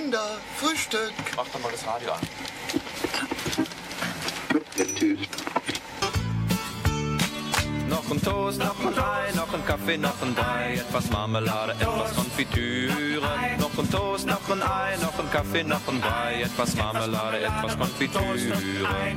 Kinder, Frühstück. Mach doch mal das Radio an. Noch ein Toast, noch ein Ei, noch ein Kaffee, noch ein Brei, etwas Marmelade, etwas Konfitüre. Noch ein Toast, noch ein Ei, noch ein Kaffee, noch ein Brei, etwas Marmelade, etwas Konfitüre.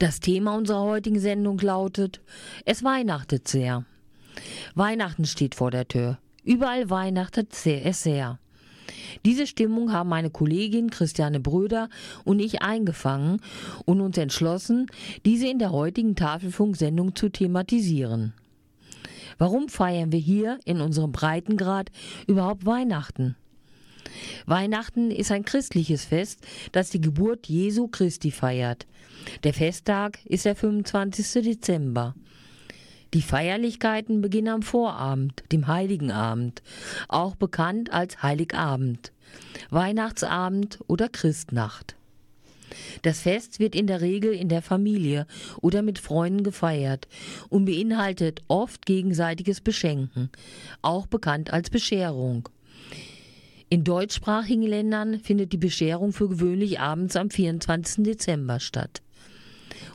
Das Thema unserer heutigen Sendung lautet Es weihnachtet sehr. Weihnachten steht vor der Tür. Überall weihnachtet es sehr. Diese Stimmung haben meine Kollegin Christiane Bröder und ich eingefangen und uns entschlossen, diese in der heutigen Tafelfunksendung zu thematisieren. Warum feiern wir hier in unserem Breitengrad überhaupt Weihnachten? Weihnachten ist ein christliches Fest, das die Geburt Jesu Christi feiert. Der Festtag ist der 25. Dezember. Die Feierlichkeiten beginnen am Vorabend, dem Heiligen Abend, auch bekannt als Heiligabend, Weihnachtsabend oder Christnacht. Das Fest wird in der Regel in der Familie oder mit Freunden gefeiert und beinhaltet oft gegenseitiges Beschenken, auch bekannt als Bescherung. In deutschsprachigen Ländern findet die Bescherung für gewöhnlich abends am 24. Dezember statt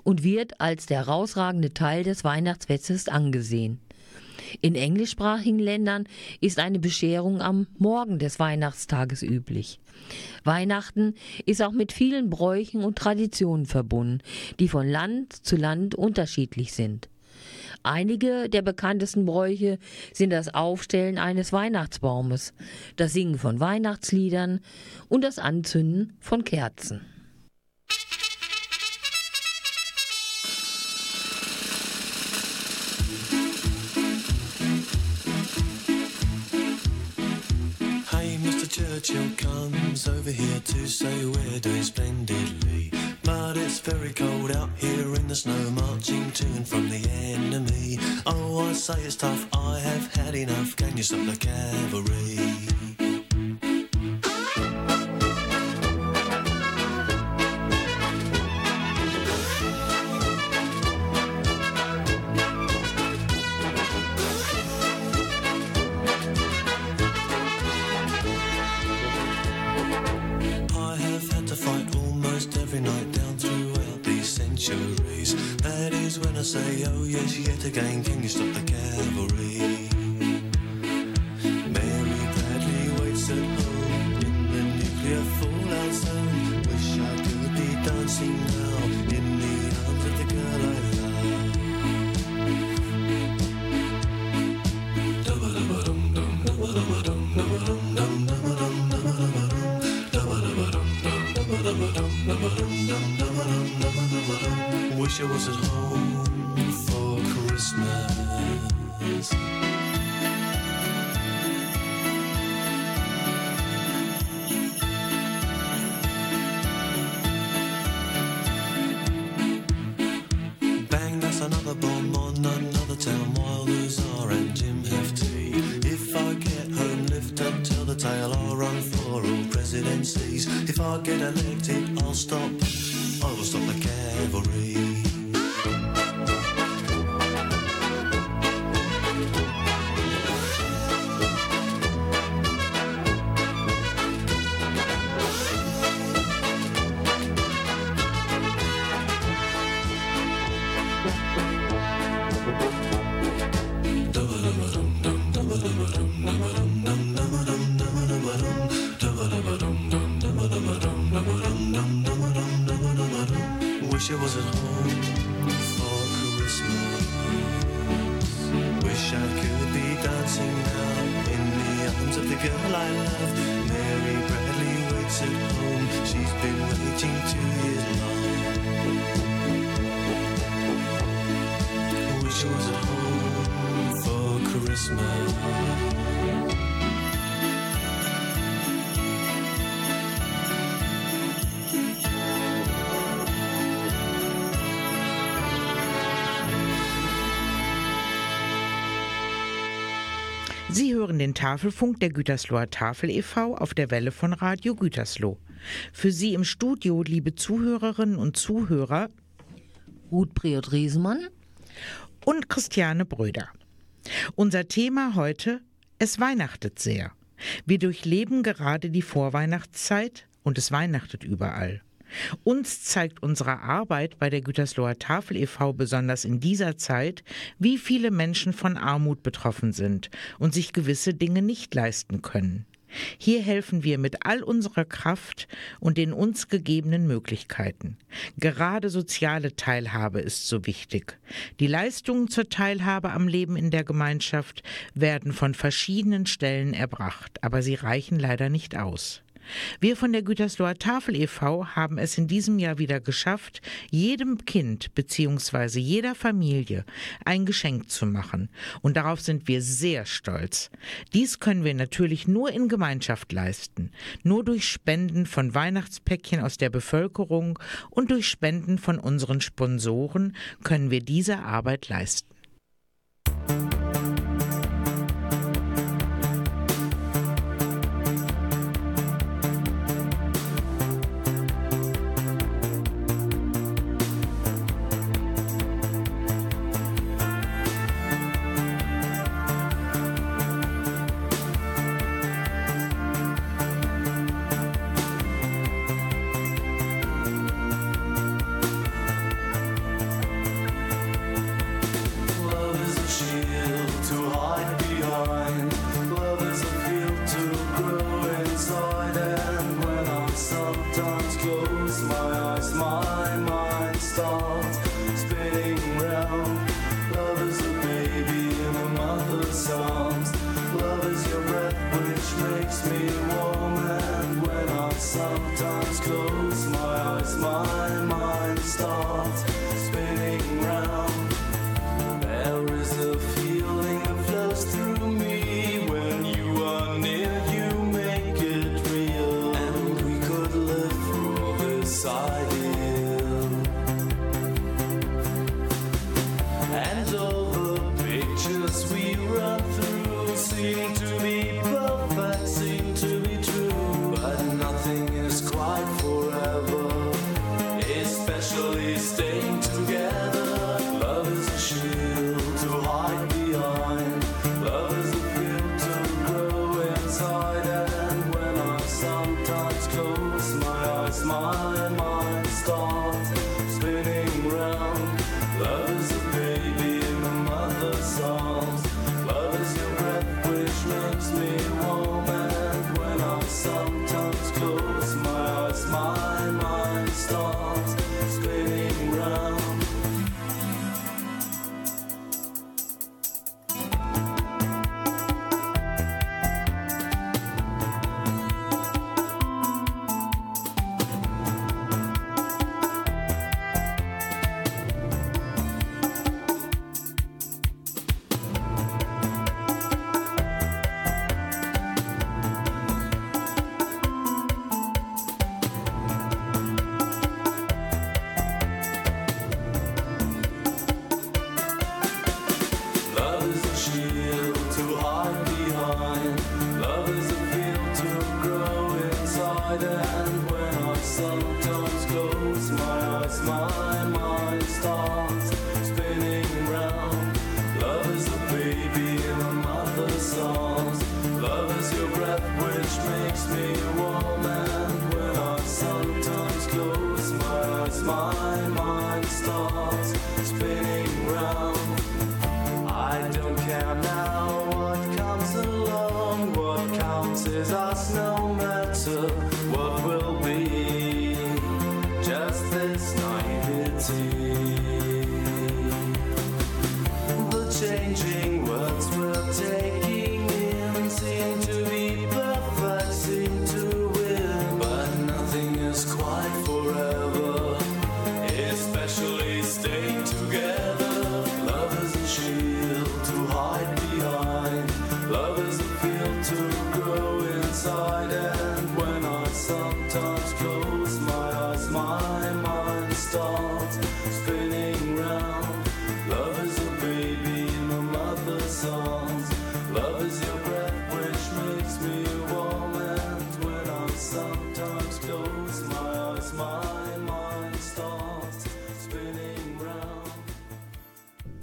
und wird als der herausragende Teil des Weihnachtsfestes angesehen. In englischsprachigen Ländern ist eine Bescherung am Morgen des Weihnachtstages üblich. Weihnachten ist auch mit vielen Bräuchen und Traditionen verbunden, die von Land zu Land unterschiedlich sind. Einige der bekanntesten Bräuche sind das Aufstellen eines Weihnachtsbaumes, das Singen von Weihnachtsliedern und das Anzünden von Kerzen. Churchill comes over here to say we're doing splendidly. But it's very cold out here in the snow, marching to and from the enemy. Oh, I say it's tough, I have had enough. Can you stop the cavalry? That is when I say, oh yes, yet again, can you stop the cavalry? Christmas. Sie hören den Tafelfunk der Gütersloher Tafel e.V. auf der Welle von Radio Gütersloh. Für Sie im Studio, liebe Zuhörerinnen und Zuhörer Ruth Priot Riesemann. und Christiane Bröder. Unser Thema heute: Es weihnachtet sehr. Wir durchleben gerade die Vorweihnachtszeit und es weihnachtet überall. Uns zeigt unsere Arbeit bei der Gütersloher Tafel e.V. besonders in dieser Zeit, wie viele Menschen von Armut betroffen sind und sich gewisse Dinge nicht leisten können. Hier helfen wir mit all unserer Kraft und den uns gegebenen Möglichkeiten. Gerade soziale Teilhabe ist so wichtig. Die Leistungen zur Teilhabe am Leben in der Gemeinschaft werden von verschiedenen Stellen erbracht, aber sie reichen leider nicht aus. Wir von der Gütersloher Tafel e.V. haben es in diesem Jahr wieder geschafft, jedem Kind bzw. jeder Familie ein Geschenk zu machen. Und darauf sind wir sehr stolz. Dies können wir natürlich nur in Gemeinschaft leisten, nur durch Spenden von Weihnachtspäckchen aus der Bevölkerung und durch Spenden von unseren Sponsoren können wir diese Arbeit leisten. Love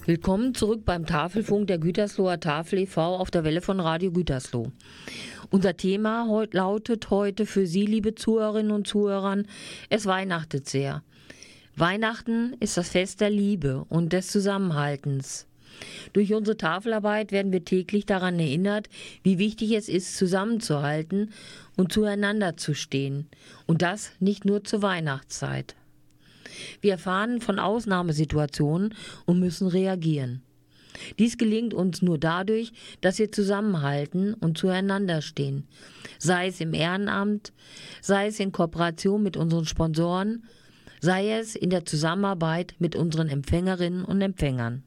Willkommen zurück beim Tafelfunk der Gütersloher Tafel e.V. auf der Welle von Radio Gütersloh. Unser Thema heut, lautet heute für Sie, liebe Zuhörerinnen und Zuhörer, es weihnachtet sehr. Weihnachten ist das Fest der Liebe und des Zusammenhaltens. Durch unsere Tafelarbeit werden wir täglich daran erinnert, wie wichtig es ist, zusammenzuhalten und zueinander zu stehen. Und das nicht nur zur Weihnachtszeit. Wir erfahren von Ausnahmesituationen und müssen reagieren. Dies gelingt uns nur dadurch, dass wir zusammenhalten und zueinander stehen, sei es im Ehrenamt, sei es in Kooperation mit unseren Sponsoren, sei es in der Zusammenarbeit mit unseren Empfängerinnen und Empfängern.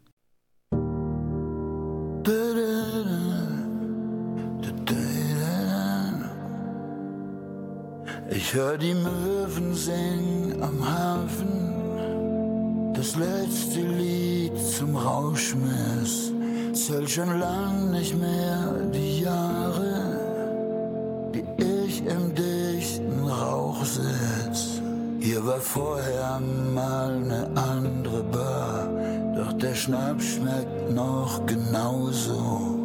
Ich hör die Möwen singen am Hafen, das letzte Lied zum Rauschmiss. Zähl schon lang nicht mehr die Jahre, die ich im dichten Rauch sitz. Hier war vorher mal ne andere Bar, doch der Schnaps schmeckt noch genauso.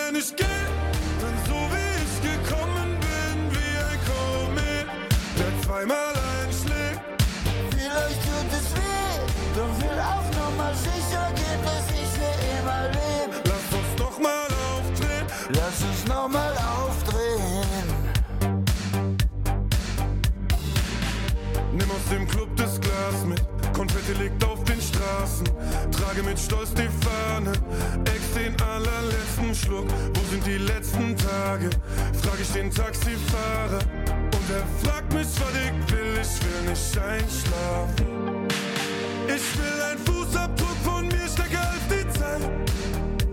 zweimal einschlägt. Vielleicht tut es weh, doch will auf Nummer sicher gehen, dass ich für immer lebe. Lass uns nochmal aufdrehen. Lass uns nochmal aufdrehen. Nimm aus dem Club das Glas mit. Konfetti liegt auf den Straßen. Trage mit Stolz die Fahne. Ex den allerletzten Schluck. Wo sind die letzten Tage? Frag ich den Taxifahrer. Und er fragt mich, was ich will. Ich will nicht einschlafen. Ich will ein Fußabdruck von mir stärker als die Zeit.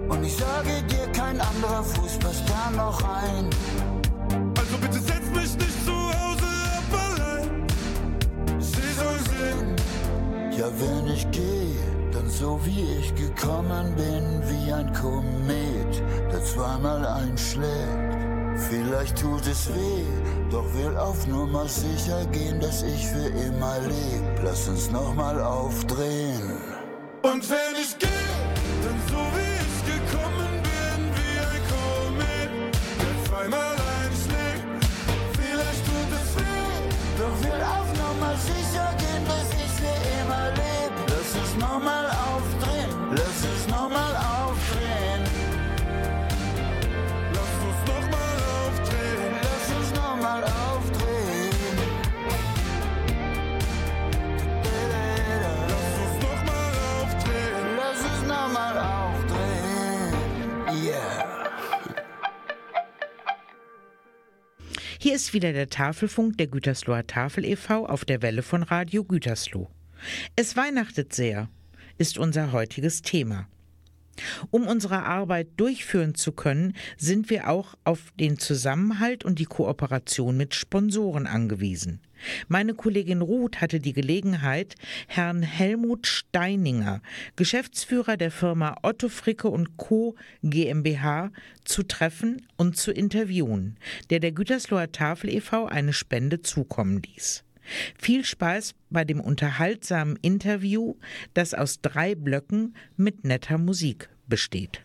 Und ich sage dir, kein anderer Fuß passt da noch rein. Also bitte setz mich nicht zu Hause ab allein. Sie soll sehen. Ja, wenn ich gehe, dann so wie ich gekommen bin, wie ein Komet, der zweimal einschlägt. Vielleicht tut es weh, doch will auf Nummer sicher gehen, dass ich für immer leb. Lass uns nochmal aufdrehen. Und wenn ist wieder der Tafelfunk der Gütersloher Tafel e.V. auf der Welle von Radio Gütersloh. Es weihnachtet sehr, ist unser heutiges Thema. Um unsere Arbeit durchführen zu können, sind wir auch auf den Zusammenhalt und die Kooperation mit Sponsoren angewiesen. Meine Kollegin Ruth hatte die Gelegenheit, Herrn Helmut Steininger, Geschäftsführer der Firma Otto Fricke und Co. GmbH, zu treffen und zu interviewen, der der Gütersloher Tafel e.V. eine Spende zukommen ließ. Viel Spaß bei dem unterhaltsamen Interview, das aus drei Blöcken mit netter Musik besteht.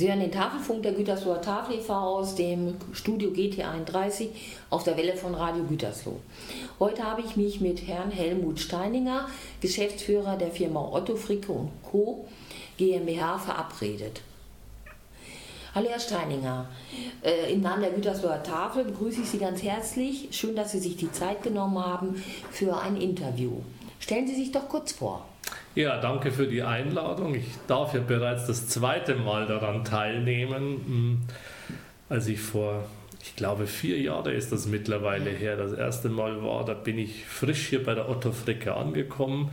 Sie hören den Tafelfunk der Gütersloher Tafel e.V. aus dem Studio GT31 auf der Welle von Radio Gütersloh. Heute habe ich mich mit Herrn Helmut Steininger, Geschäftsführer der Firma Otto Fricke und Co. GmbH, verabredet. Hallo Herr Steininger, äh, im Namen der Gütersloher Tafel begrüße ich Sie ganz herzlich. Schön, dass Sie sich die Zeit genommen haben für ein Interview. Stellen Sie sich doch kurz vor. Ja, danke für die Einladung. Ich darf ja bereits das zweite Mal daran teilnehmen. Hm, Als ich vor, ich glaube, vier Jahre ist das mittlerweile her, das erste Mal war, da bin ich frisch hier bei der Otto Fricke angekommen.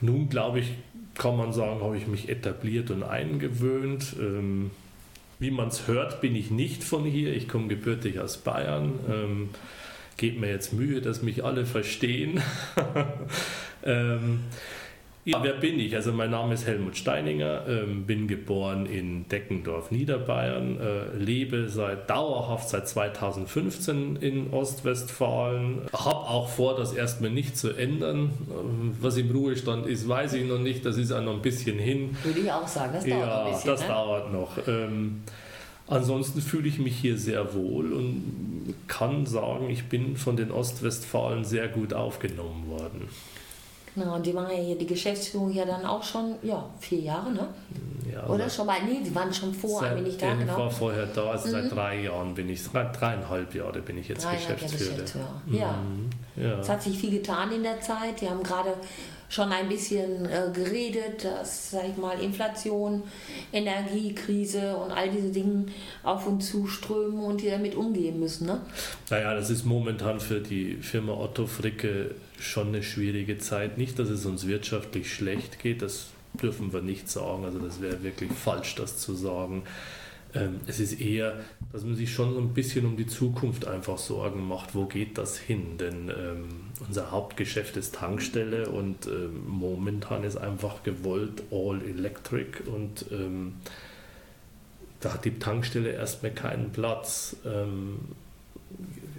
Nun, glaube ich, kann man sagen, habe ich mich etabliert und eingewöhnt. Ähm, Wie man es hört, bin ich nicht von hier. Ich komme gebürtig aus Bayern. Ähm, Gebt mir jetzt Mühe, dass mich alle verstehen. ähm, ja, wer bin ich? Also mein Name ist Helmut Steininger, ähm, bin geboren in Deckendorf, Niederbayern, äh, lebe seit dauerhaft seit 2015 in Ostwestfalen, habe auch vor, das erstmal nicht zu ändern. Ähm, was im Ruhestand ist, weiß ich noch nicht, das ist auch noch ein bisschen hin. Würde ich auch sagen, das dauert ja, ein bisschen. das ne? dauert noch. Ähm, ansonsten fühle ich mich hier sehr wohl und kann sagen, ich bin von den Ostwestfalen sehr gut aufgenommen worden. Genau, und die waren ja hier, die Geschäftsführung ja dann auch schon, ja, vier Jahre, ne? Ja, Oder seit- schon mal, nee, die waren schon vor, ein wenig da, Seitdem genau. Ich war vorher da, also seit drei Jahren bin ich, seit dreieinhalb Jahre bin ich jetzt Geschäftsführer. Geschäftsführer. Ja. Mhm, ja. Es hat sich viel getan in der Zeit. Die haben gerade schon ein bisschen äh, geredet, dass, sag ich mal, Inflation, Energiekrise und all diese Dinge auf uns zuströmen und die damit umgehen müssen. Ne? Naja, das ist momentan für die Firma Otto Fricke schon eine schwierige Zeit. Nicht, dass es uns wirtschaftlich schlecht geht, das dürfen wir nicht sagen. Also das wäre wirklich falsch, das zu sagen. Ähm, es ist eher, dass man sich schon so ein bisschen um die Zukunft einfach Sorgen macht, wo geht das hin? Denn ähm, unser Hauptgeschäft ist Tankstelle und ähm, momentan ist einfach gewollt All Electric und ähm, da hat die Tankstelle erstmal keinen Platz. Ähm,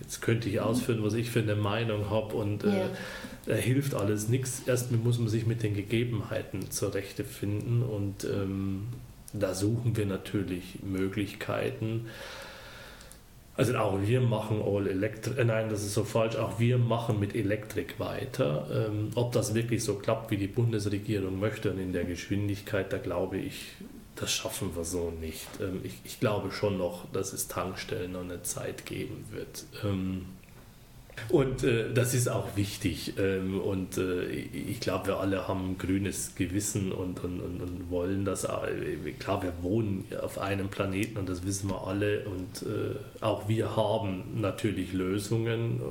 jetzt könnte ich ausführen, was ich für eine Meinung habe und äh, da hilft alles nichts. Erstmal muss man sich mit den Gegebenheiten zurechtfinden und ähm, da suchen wir natürlich Möglichkeiten. Also auch wir machen All Electric, äh, nein, das ist so falsch, auch wir machen mit Elektrik weiter. Ähm, ob das wirklich so klappt, wie die Bundesregierung möchte und in der Geschwindigkeit, da glaube ich, das schaffen wir so nicht. Ähm, ich, ich glaube schon noch, dass es Tankstellen noch eine Zeit geben wird. Ähm, Und äh, das ist auch wichtig. Ähm, und äh, ich glaube, wir alle haben ein grünes Gewissen und, und, und, und wollen das. Äh, klar, wir wohnen auf einem Planeten und das wissen wir alle. Und äh, auch wir haben natürlich Lösungen.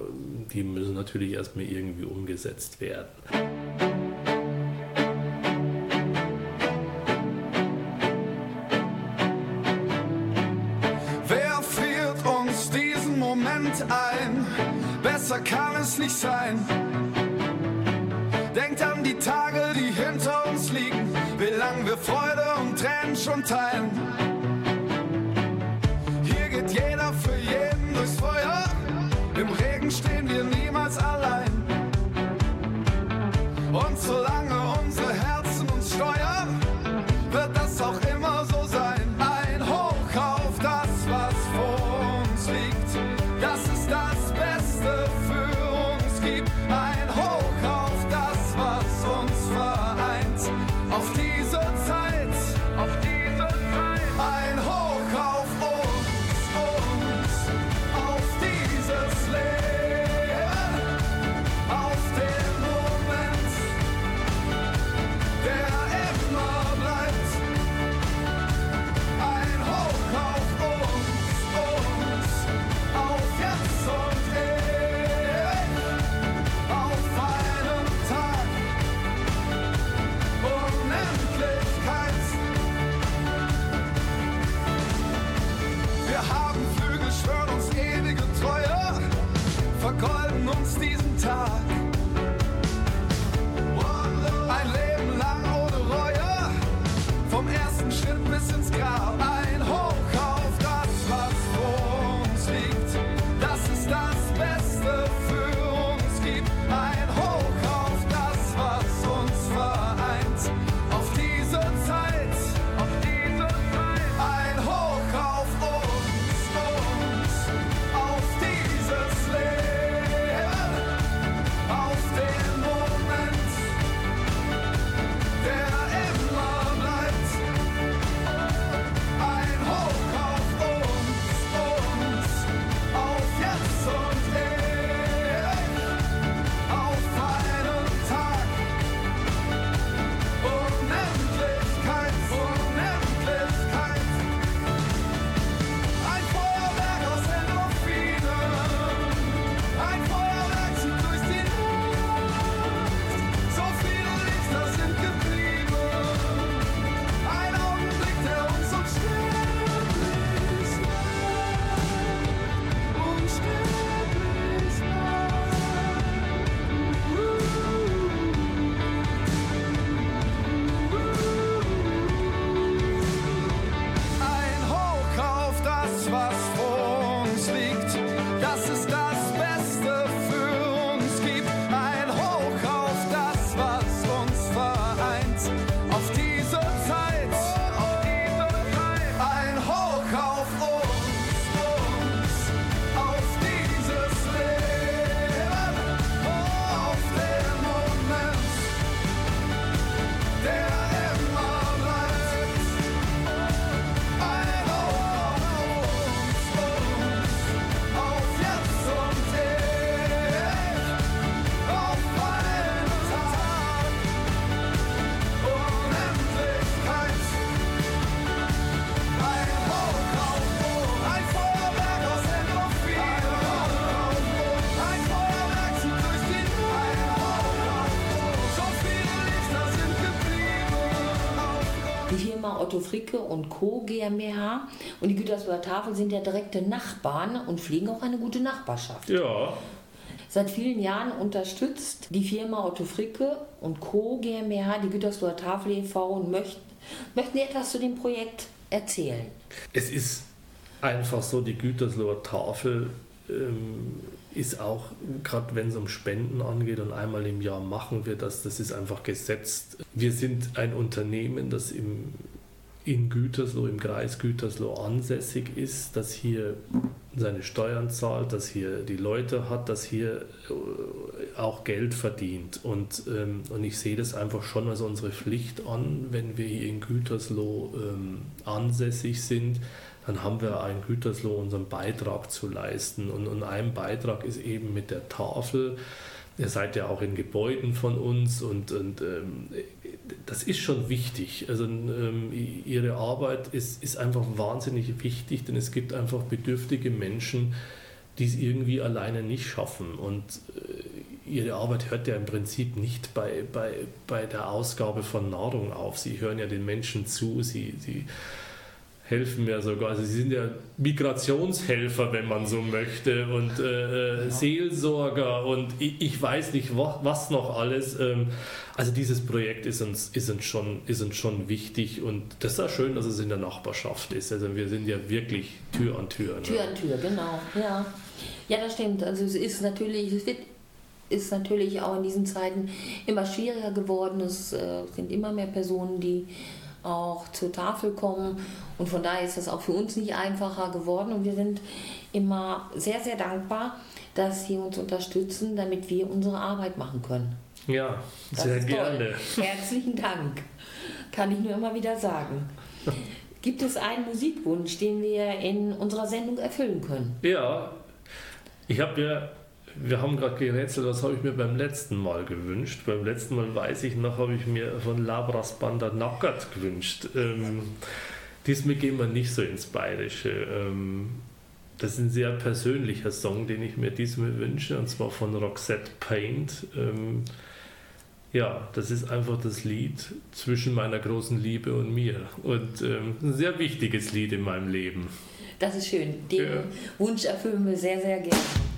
Die müssen natürlich erstmal irgendwie umgesetzt werden. Kann es nicht sein. Denkt an die Tage, die hinter uns liegen, wie lang wir Freude und Tränen schon teilen. Otto Fricke und Co. GmbH und die Gütersloher Tafel sind ja direkte Nachbarn und pflegen auch eine gute Nachbarschaft. Ja, Seit vielen Jahren unterstützt die Firma Otto Fricke und Co. GmbH die Gütersloher Tafel e.V. und möchten, möchten Sie etwas zu dem Projekt erzählen. es ist einfach so, die Gütersloher Tafel ähm, ist auch, gerade wenn es um Spenden angeht und einmal im Jahr machen wir das, das ist einfach gesetzt. Wir sind ein Unternehmen, das im, in Gütersloh, im Kreis Gütersloh ansässig ist, das hier seine Steuern zahlt, das hier die Leute hat, das hier äh, auch Geld verdient. Und, ähm, und ich sehe das einfach schon als unsere Pflicht an, wenn wir hier in Gütersloh ähm, ansässig sind, dann haben wir ein Gütersloh unseren Beitrag zu leisten. Und, und ein Beitrag ist eben mit der Tafel. Ihr seid ja auch in Gebäuden von uns und, und ähm, das ist schon wichtig. Also ähm, ihre Arbeit ist, ist einfach wahnsinnig wichtig, denn es gibt einfach bedürftige Menschen, die es irgendwie alleine nicht schaffen. Und äh, ihre Arbeit hört ja im Prinzip nicht bei, bei, bei der Ausgabe von Nahrung auf. Sie hören ja den Menschen zu, sie, sie helfen mir sogar. Also sie sind ja Migrationshelfer, wenn man so möchte, und äh, ja. Seelsorger und ich, ich, weiß nicht, was, was noch alles. Ähm, also dieses Projekt ist uns, ist, uns schon, ist uns schon wichtig und das ist auch schön, dass es in der Nachbarschaft ist. Also wir sind ja wirklich Tür an Tür. Ne? Tür an Tür, genau. Ja. ja, das stimmt. Also es ist natürlich, es wird ist natürlich auch in diesen Zeiten immer schwieriger geworden. Es äh, sind immer mehr Personen, die auch zur Tafel kommen. Und von daher ist das auch für uns nicht einfacher geworden. Und wir sind immer sehr, sehr dankbar, dass Sie uns unterstützen, damit wir unsere Arbeit machen können. Ja, das sehr gerne. Herzlichen Dank. Kann ich nur immer wieder sagen. Gibt es einen Musikwunsch, den wir in unserer Sendung erfüllen können? Ja, ich habe ja wir haben gerade gerätselt, was habe ich mir beim letzten Mal gewünscht. Beim letzten Mal weiß ich noch, habe ich mir von Labras Banda Nackert gewünscht. Ähm, diesmal gehen wir nicht so ins Bayerische. Ähm, das ist ein sehr persönlicher Song, den ich mir diesmal wünsche, und zwar von Roxette Paint. Ähm, ja, das ist einfach das Lied zwischen meiner großen Liebe und mir. Und ähm, ein sehr wichtiges Lied in meinem Leben. Das ist schön. Den ja. Wunsch erfüllen wir sehr, sehr gerne.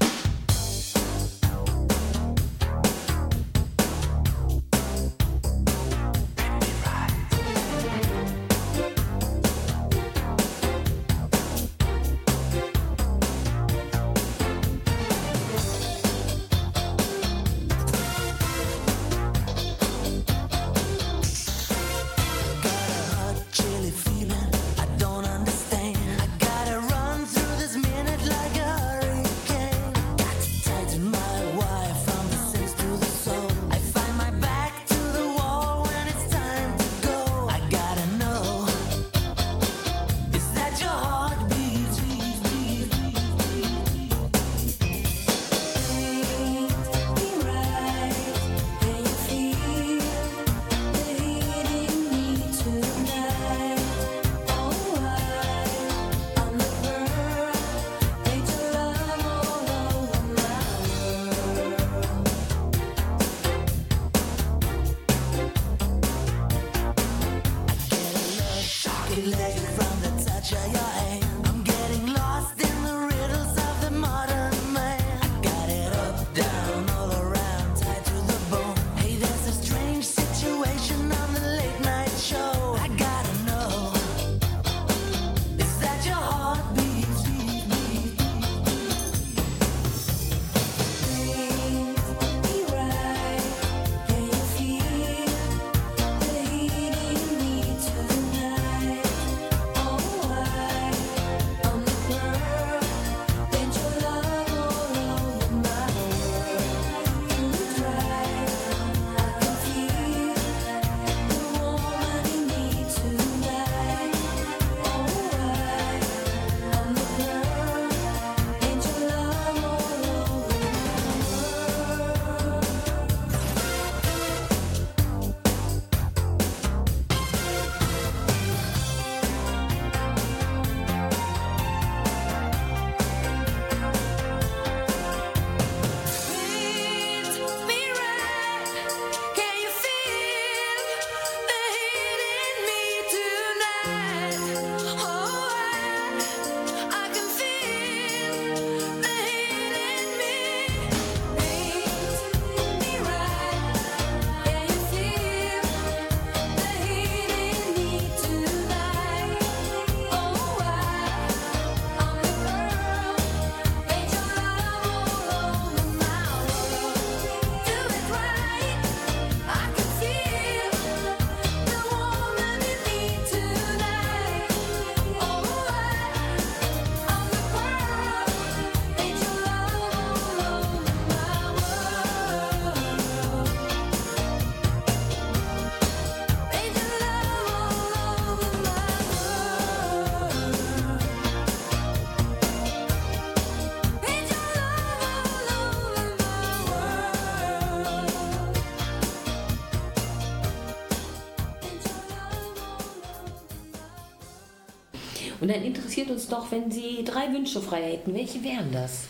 Dann interessiert uns doch, wenn Sie drei Wünsche frei hätten, welche wären das?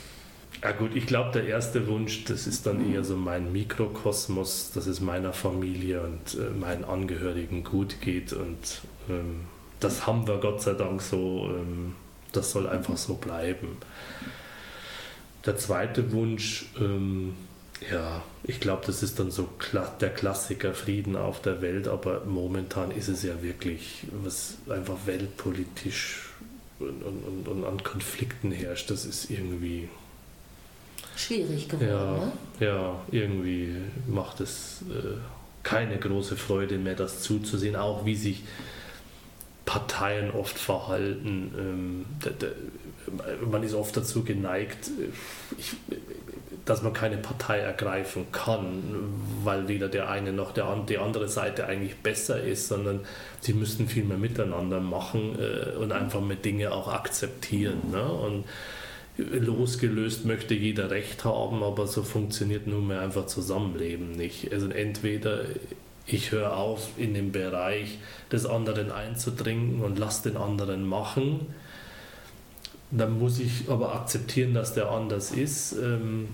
Ja gut, ich glaube, der erste Wunsch, das ist dann eher so mein Mikrokosmos, dass es meiner Familie und äh, meinen Angehörigen gut geht. Und ähm, das haben wir Gott sei Dank so. Ähm, das soll einfach so bleiben. Der zweite Wunsch, ähm, ja, ich glaube, das ist dann so der Klassiker Frieden auf der Welt, aber momentan ist es ja wirklich, was einfach weltpolitisch und, und, und an Konflikten herrscht, das ist irgendwie Schwierig geworden, ja, ne? ja, irgendwie macht es äh, keine große Freude mehr, das zuzusehen, auch wie sich Parteien oft verhalten. Ähm, da, da, man ist oft dazu geneigt, äh, ich, dass man keine Partei ergreifen kann, weil weder der eine noch der, die andere Seite eigentlich besser ist, sondern sie müssten viel mehr miteinander machen äh, und einfach mit Dinge auch akzeptieren. Ne? Und losgelöst möchte jeder Recht haben, aber so funktioniert nun mal einfach Zusammenleben nicht. Also entweder ich höre auf, in den Bereich des anderen einzudringen und lasse den anderen machen, dann muss ich aber akzeptieren, dass der anders ist. Ähm,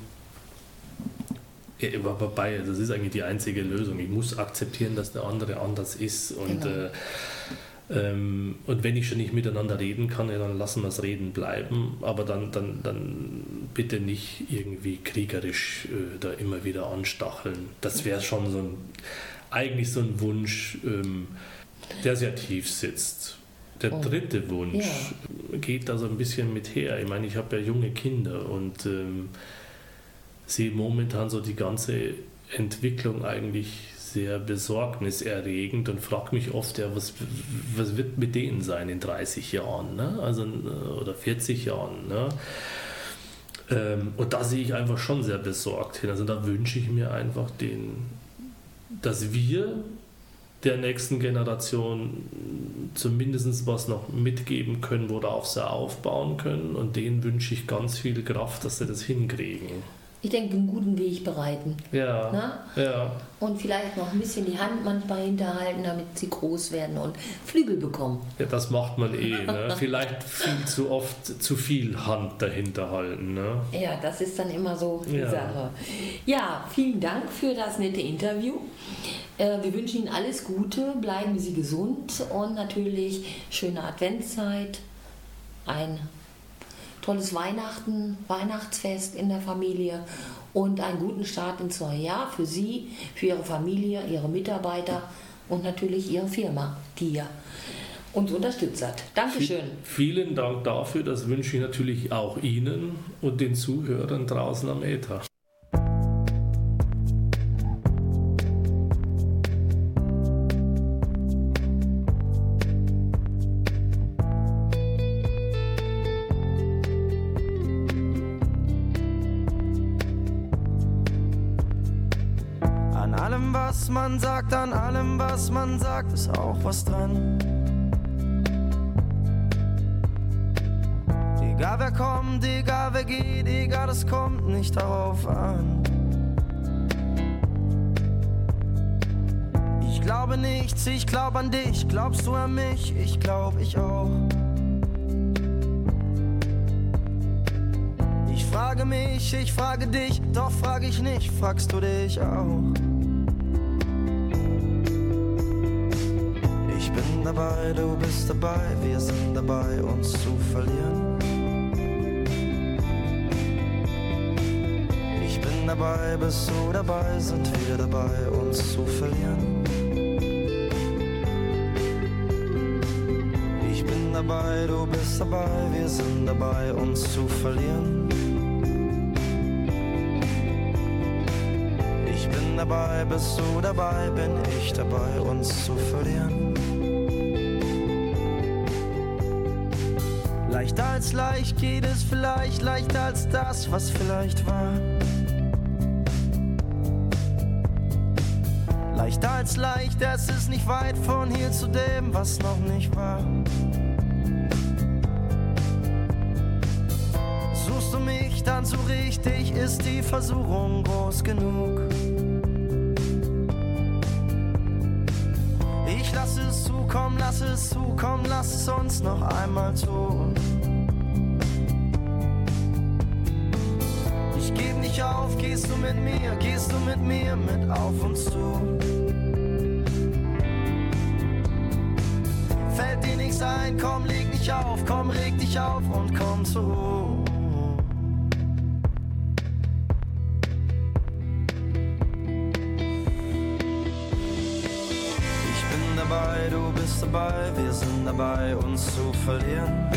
wobei, das ist eigentlich die einzige Lösung. Ich muss akzeptieren, dass der andere anders ist. Und, Genau. äh, ähm, und wenn ich schon nicht miteinander reden kann, ja, dann lassen wir es reden bleiben. Aber dann, dann, dann bitte nicht irgendwie kriegerisch äh, da immer wieder anstacheln. Das wäre schon so ein, eigentlich so ein Wunsch, ähm, der sehr tief sitzt. Der Oh. dritte Wunsch Ja. geht da so ein bisschen mit her. Ich meine, ich habe ja junge Kinder und ähm, sehe momentan so die ganze Entwicklung eigentlich sehr besorgniserregend und frage mich oft, ja, was, was wird mit denen sein in 30 Jahren ne? also, äh, oder 40 Jahren. Ne? Ähm, und da sehe ich einfach schon sehr besorgt hin. Also da wünsche ich mir einfach den, dass wir der nächsten Generation zumindest was noch mitgeben können, worauf sie aufbauen können. Und denen wünsche ich ganz viel Kraft, dass sie das hinkriegen. Ich denke, einen guten Weg bereiten. Ja. Na? Ja. Und vielleicht noch ein bisschen die Hand manchmal hinterhalten, damit sie groß werden und Flügel bekommen. ja, das macht man eh. Ne? Vielleicht viel zu oft zu viel Hand dahinter halten. Ne? Ja, das ist dann immer so die Ja. Sache. Ja, vielen Dank für das nette Interview. Äh, wir wünschen Ihnen alles Gute, bleiben Sie gesund und natürlich schöne Adventszeit, ein tolles Weihnachten, Weihnachtsfest in der Familie und einen guten Start ins neue Jahr für Sie, für Ihre Familie, Ihre Mitarbeiter und natürlich Ihre Firma, die ja uns unterstützt hat. Dankeschön. Vielen Dank dafür. Das wünsche ich natürlich auch Ihnen und den Zuhörern draußen am Äther. Was man sagt, an allem, was man sagt, ist auch was dran. Egal wer kommt, egal wer geht, egal, es kommt nicht darauf an. Ich glaube nichts, ich glaube an dich, glaubst du an mich, ich glaub ich auch. Ich frage mich, ich frage dich, doch frage ich nicht, fragst du dich auch. Dabei, du bist dabei, wir sind dabei, uns zu verlieren. Ich bin dabei, bist du dabei, sind wir dabei, uns zu verlieren. Ich bin dabei, du bist dabei, wir sind dabei, uns zu verlieren. Ich bin dabei, bist du dabei, bin ich dabei, uns zu verlieren. Leichter als leicht geht es vielleicht, leichter als das, was vielleicht war. Leichter als leicht, es ist nicht weit von hier zu dem, was noch nicht war. Suchst du mich, dann so richtig, ist die Versuchung groß genug. Ich lass es zukommen, lass es zukommen, lass es uns noch einmal tun. Mit mir, gehst du mit mir mit auf uns zu. Fällt dir nichts ein, komm, leg dich auf, komm, reg dich auf und komm zu. Ich bin dabei, du bist dabei, wir sind dabei, uns zu verlieren.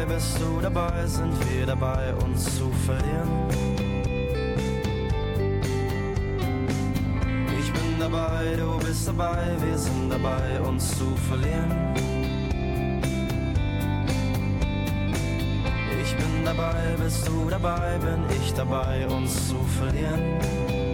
Dabei, bist du dabei, sind wir dabei, uns zu verlieren. Ich bin dabei, du bist dabei, wir sind dabei, uns zu verlieren. Ich bin dabei, bist du dabei, bin ich dabei, uns zu verlieren.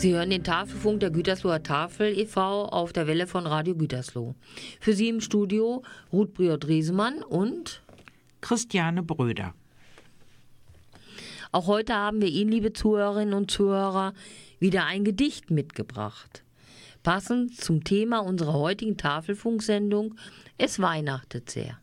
Sie hören den Tafelfunk der Gütersloher Tafel e.V. auf der Welle von Radio Gütersloh. Für Sie im Studio Ruth Briot-Riesemann und Christiane Bröder. auch heute haben wir Ihnen, liebe Zuhörerinnen und Zuhörer, wieder ein Gedicht mitgebracht. Passend zum Thema unserer heutigen Tafelfunksendung Es weihnachtet sehr.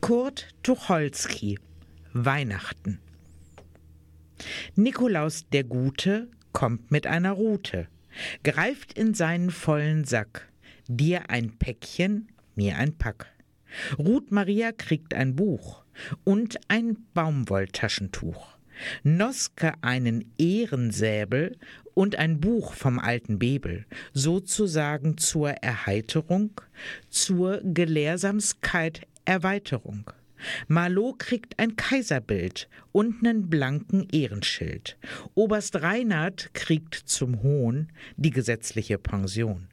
Kurt Tucholsky Weihnachten Nikolaus der Gute kommt mit einer Rute, greift in seinen vollen Sack, dir ein Päckchen, mir ein Pack. Ruth Maria kriegt ein Buch und ein Baumwolltaschentuch. Noske einen Ehrensäbel und ein Buch vom alten Bebel, sozusagen zur Erheiterung, zur Gelehrsamkeit Erweiterung. Marloh kriegt ein Kaiserbild und nen blanken Ehrenschild. Oberst Reinhard kriegt zum Hohn die gesetzliche Pension.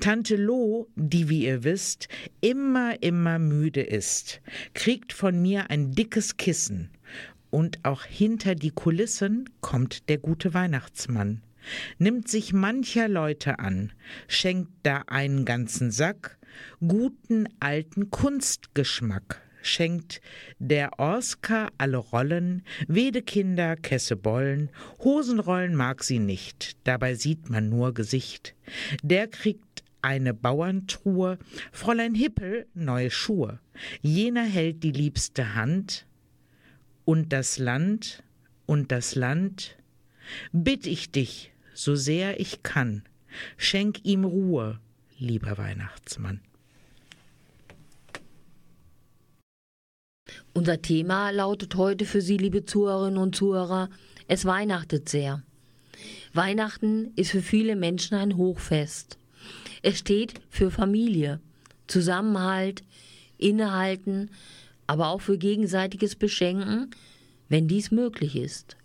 Tante Lo, die, wie ihr wisst, immer, immer müde ist, kriegt von mir ein dickes Kissen. Und auch hinter die Kulissen kommt der gute Weihnachtsmann, nimmt sich mancher Leute an, schenkt da einen ganzen Sack guten alten Kunstgeschmack, schenkt der Oskar alle Rollen, Wedekinder, Kessebollen, Hosenrollen mag sie nicht, dabei sieht man nur Gesicht. Der kriegt eine Bauerntruhe, Fräulein Hippel neue Schuhe, jener hält die liebste Hand, und das Land, und das Land, bitt ich dich, so sehr ich kann, schenk ihm Ruhe, lieber Weihnachtsmann. Unser Thema lautet heute für Sie, liebe Zuhörerinnen und Zuhörer, es weihnachtet sehr. Weihnachten ist für viele Menschen ein Hochfest. Es steht für Familie, Zusammenhalt, Innehalten, aber auch für gegenseitiges Beschenken, wenn dies möglich ist.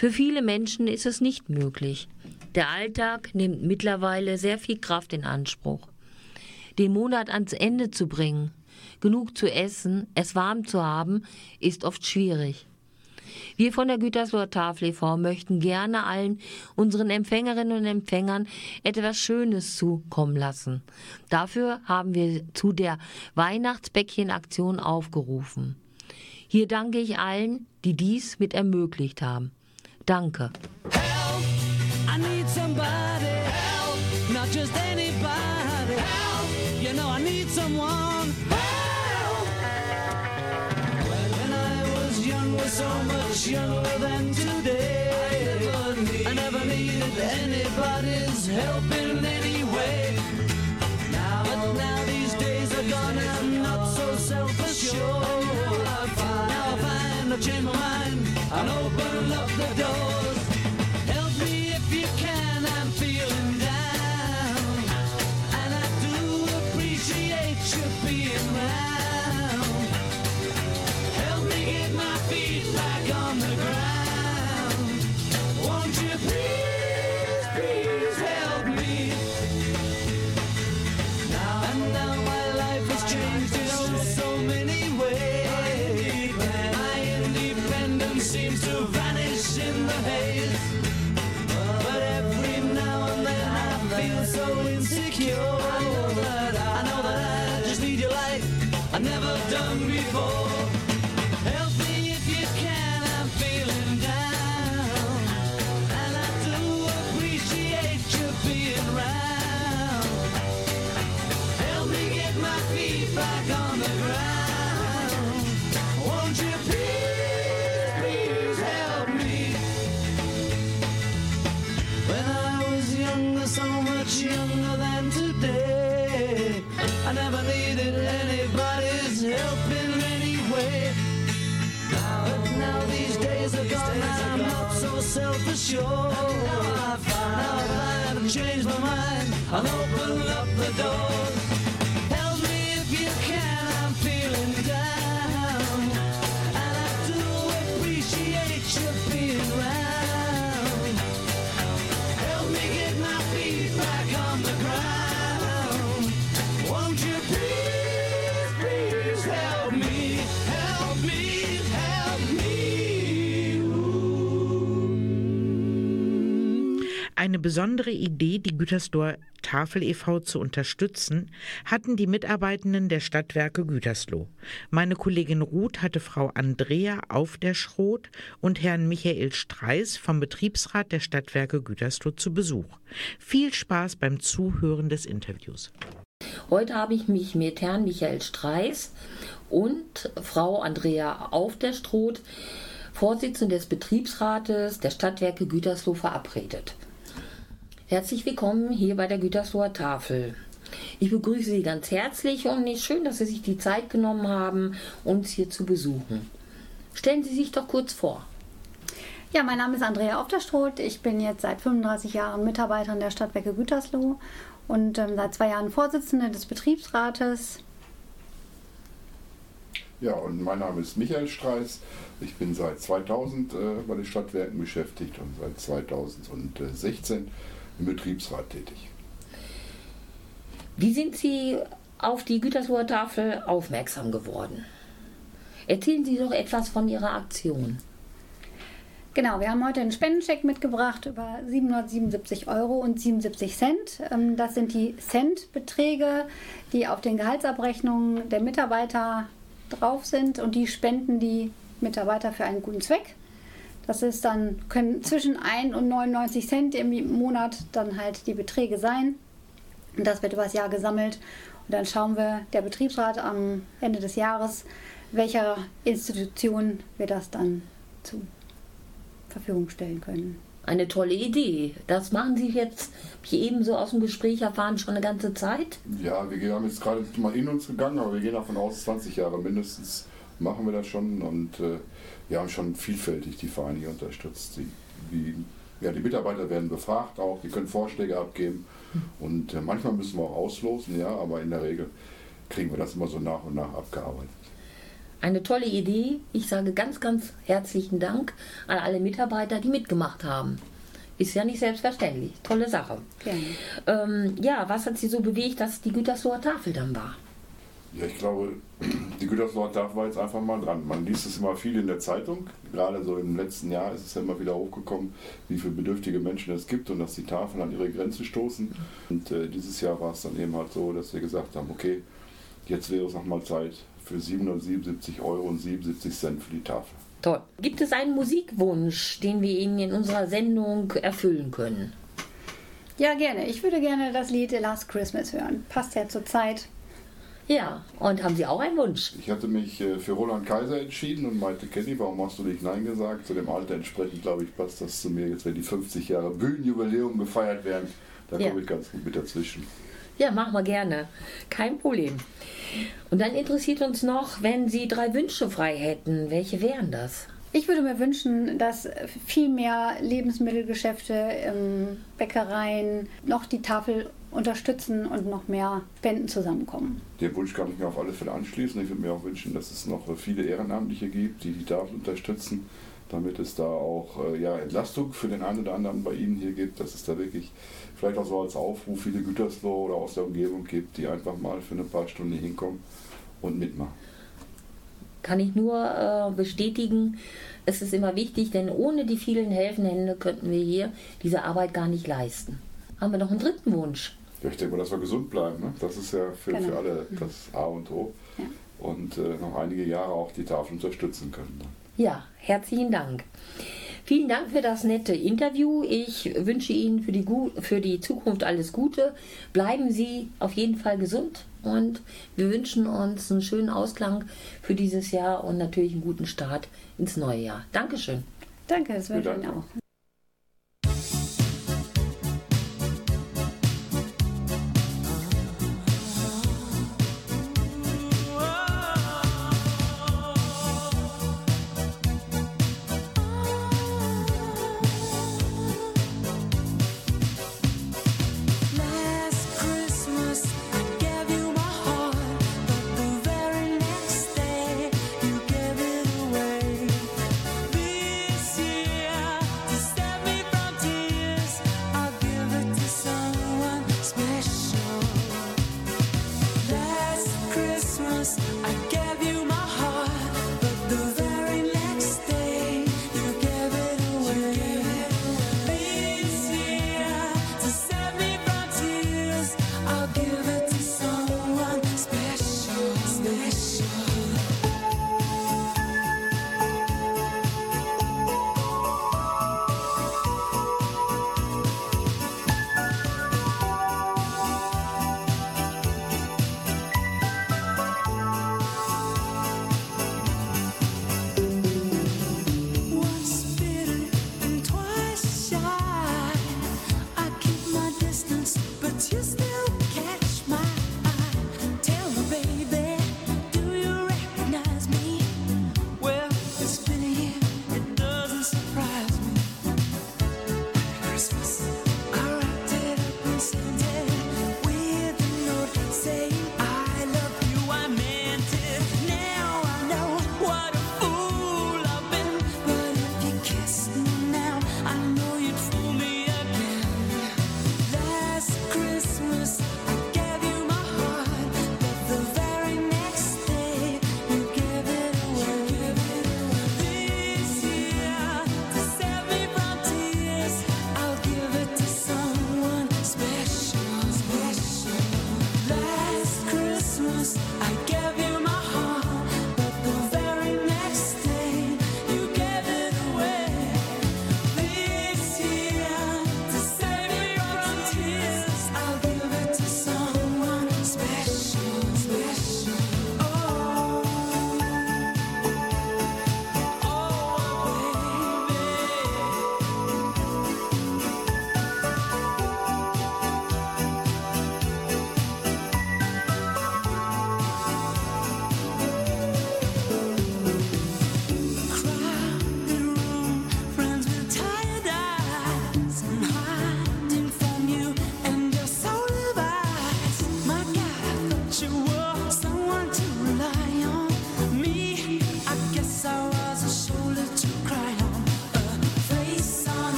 Für viele Menschen ist es nicht möglich. Der Alltag nimmt mittlerweile sehr viel Kraft in Anspruch. Den Monat ans Ende zu bringen, genug zu essen, es warm zu haben, ist oft schwierig. Wir von der Gütersloher Tafel e.V. möchten gerne allen unseren Empfängerinnen und Empfängern etwas Schönes zukommen lassen. Dafür haben wir zu der Weihnachtsbäckchen-Aktion aufgerufen. Hier danke ich allen, die dies mit ermöglicht haben. Danke. I need somebody help, not just anybody help. You know I need someone help. Well, when I was young, was so much younger than today. I never needed anybody's help in any way. Now, but now these days are gone, I'm not so self-assured. I find and open up the doors. it's. Now I've changed my mind. I'll open up the door. Besondere Idee, die Gütersloher Tafel e.V. zu unterstützen, hatten die Mitarbeitenden der Stadtwerke Gütersloh. Meine Kollegin Ruth hatte Frau Andrea auf der Schroth und Herrn Michael Streis vom Betriebsrat der Stadtwerke Gütersloh zu Besuch. Viel Spaß beim Zuhören des Interviews. Heute habe ich mich mit Herrn Michael Streis und Frau Andrea auf der Stroth, Vorsitzende des Betriebsrates der Stadtwerke Gütersloh, verabredet. Herzlich willkommen hier bei der Gütersloher Tafel. Ich begrüße Sie ganz herzlich und es ist schön, dass Sie sich die Zeit genommen haben, uns hier zu besuchen. Stellen Sie sich doch kurz vor. Ja, mein Name ist Andrea Aufterstroth. Ich bin jetzt seit 35 Jahren Mitarbeiterin der Stadtwerke Gütersloh und ähm, seit zwei Jahren Vorsitzende des Betriebsrates. Ja, und mein Name ist Michael Streis. Ich bin seit 2000 äh, bei den Stadtwerken beschäftigt und seit 2016 im Betriebsrat tätig. Wie sind Sie auf die Gütersloher Tafel aufmerksam geworden? Erzählen Sie doch etwas von Ihrer Aktion. Genau, wir haben heute einen Spendencheck mitgebracht über 777 Euro und 77 Cent. Ähm, Das sind die Centbeträge, die auf den Gehaltsabrechnungen der Mitarbeiter drauf sind und die spenden die Mitarbeiter für einen guten Zweck. Das ist dann, können zwischen 1 und 99 Cent im Monat dann halt die Beträge sein. Und das wird über das Jahr gesammelt. Und dann schauen wir, der Betriebsrat am Ende des Jahres, welcher Institution wir das dann zur Verfügung stellen können. Eine tolle Idee. Das machen Sie jetzt, ich eben so aus dem Gespräch erfahren, schon eine ganze Zeit? Ja, wir gehen- haben jetzt gerade mal in uns gegangen, aber wir gehen davon aus, 20 Jahre mindestens machen wir das schon und äh, wir haben schon vielfältig die Vereine hier unterstützt. Die, die, ja, die Mitarbeiter werden befragt auch, die können Vorschläge abgeben und äh, manchmal müssen wir auch auslosen, ja, aber in der Regel kriegen wir das immer so nach und nach abgearbeitet. Eine tolle Idee. Ich sage ganz, ganz herzlichen Dank an alle Mitarbeiter, die mitgemacht haben. Ist ja nicht selbstverständlich. Tolle Sache. Ähm, ja, was hat Sie so bewegt, dass die Gütersloher Tafel dann war? Ja, ich glaube, die Gütersloher Tafel war jetzt einfach mal dran. Man liest es immer viel in der Zeitung. Gerade so im letzten Jahr ist es ja immer wieder hochgekommen, wie viele bedürftige Menschen es gibt und dass die Tafeln an ihre Grenzen stoßen. Und äh, dieses Jahr war es dann eben halt so, dass wir gesagt haben, okay, jetzt wäre es nochmal Zeit für 777 Euro und 77 Cent für die Tafel. Toll. Gibt es einen Musikwunsch, den wir Ihnen in unserer Sendung erfüllen können? Ja, gerne. Ich würde gerne das Lied The Last Christmas hören. Passt ja zur Zeit. Ja, und haben Sie auch einen Wunsch? Ich hatte mich äh, für Roland Kaiser entschieden und meinte, Kenny, warum hast du nicht Nein gesagt? Zu dem Alter entsprechend, glaube ich, passt das zu mir. Jetzt, wenn die 50 Jahre Bühnenjubiläum gefeiert werden, da Ja. komme ich ganz gut mit dazwischen. Ja, machen wir gerne. Kein Problem. Und dann interessiert uns noch, wenn Sie drei Wünsche frei hätten, welche wären das? Ich würde mir wünschen, dass viel mehr Lebensmittelgeschäfte, ähm, Bäckereien noch die Tafel unterstützen und noch mehr Spenden zusammenkommen. Den Wunsch kann ich mir auf alle Fälle anschließen. Ich würde mir auch wünschen, dass es noch viele Ehrenamtliche gibt, die die Tafel unterstützen, damit es da auch äh, ja, Entlastung für den einen oder anderen bei Ihnen hier gibt, dass es da wirklich vielleicht auch so als Aufruf viele Gütersloh oder aus der Umgebung gibt, die einfach mal für ein paar Stunden hinkommen und mitmachen. Kann ich nur äh, bestätigen, es ist immer wichtig, denn ohne die vielen helfenden Hände könnten wir hier diese Arbeit gar nicht leisten. Haben wir noch einen dritten Wunsch? Ja, ich denke mal, dass wir gesund bleiben. Ne? Das ist ja für, Genau. für alle das A und O. Und äh, noch einige Jahre auch die Tafel unterstützen können. Ja, herzlichen Dank. Vielen Dank für das nette Interview. Ich wünsche Ihnen für die, Gu- für die Zukunft alles Gute. Bleiben Sie auf jeden Fall gesund und wir wünschen uns einen schönen Ausklang für dieses Jahr und natürlich einen guten Start ins neue Jahr. Dankeschön. Danke, das wünsche ich Ihnen auch.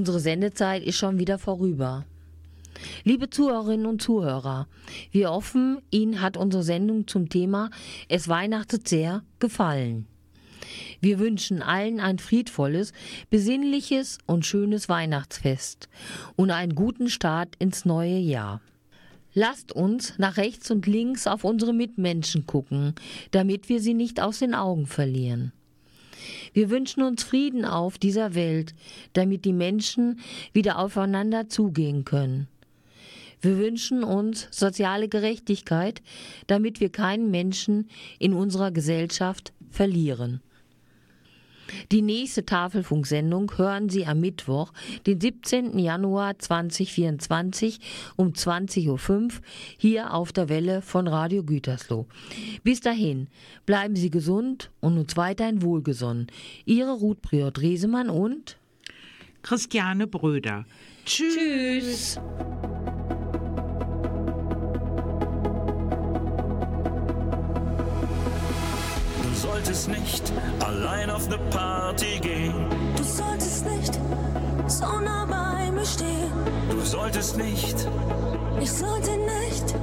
Unsere Sendezeit ist schon wieder vorüber. Liebe Zuhörerinnen und Zuhörer, wir hoffen, Ihnen hat unsere Sendung zum Thema Es weihnachtet sehr gefallen. Wir wünschen allen ein friedvolles, besinnliches und schönes Weihnachtsfest und einen guten Start ins neue Jahr. Lasst uns nach rechts und links auf unsere Mitmenschen gucken, damit wir sie nicht aus den Augen verlieren. Wir wünschen uns Frieden auf dieser Welt, damit die Menschen wieder aufeinander zugehen können. Wir wünschen uns soziale Gerechtigkeit, damit wir keinen Menschen in unserer Gesellschaft verlieren. Die nächste Tafelfunksendung hören Sie am Mittwoch, den 17. Januar 2024 um 20.05 Uhr hier auf der Welle von Radio Gütersloh. Bis dahin, bleiben Sie gesund und uns weiterhin wohlgesonnen. Ihre Ruth Priot Resemann und Christiane Bröder. Tschüss. Tschüss. Solltest nicht allein auf ne Party gehen. Du solltest nicht so nah bei mir stehen. Du solltest nicht. Ich sollte nicht.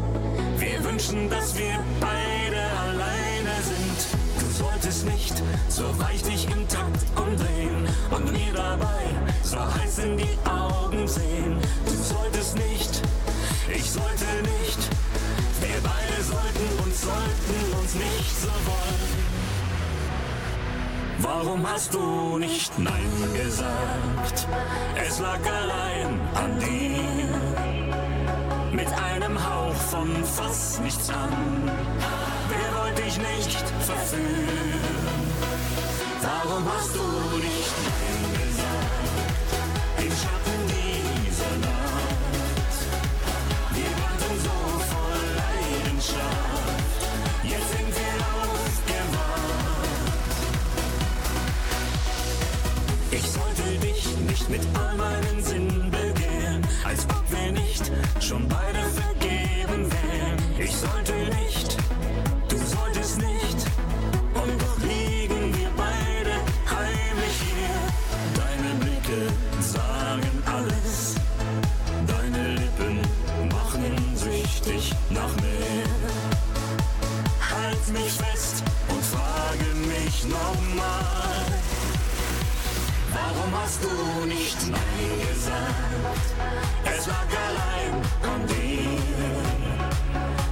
Wir wünschen, dass wir beide alleine sind. Du solltest nicht so weich dich im Takt umdrehen und mir dabei so heiß in die Augen sehen. Du solltest nicht. Ich sollte nicht. Wir beide sollten uns, sollten uns nicht so wollen. Warum hast du nicht Nein gesagt? Es lag allein an dir. Mit einem Hauch von fast nichts an. Wer wollte dich nicht verführen? Warum hast du nicht mit all meinen Sinnen begehren, als ob wir nicht schon beide vergeben wären. Ich sollte nicht, hast du nicht Nein gesagt? Es lag allein an dir.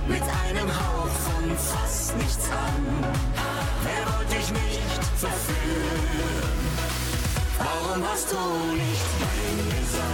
Mit einem Hauch von fast nichts an. Wer wollte dich nicht verführen? Warum hast du nicht Nein gesagt?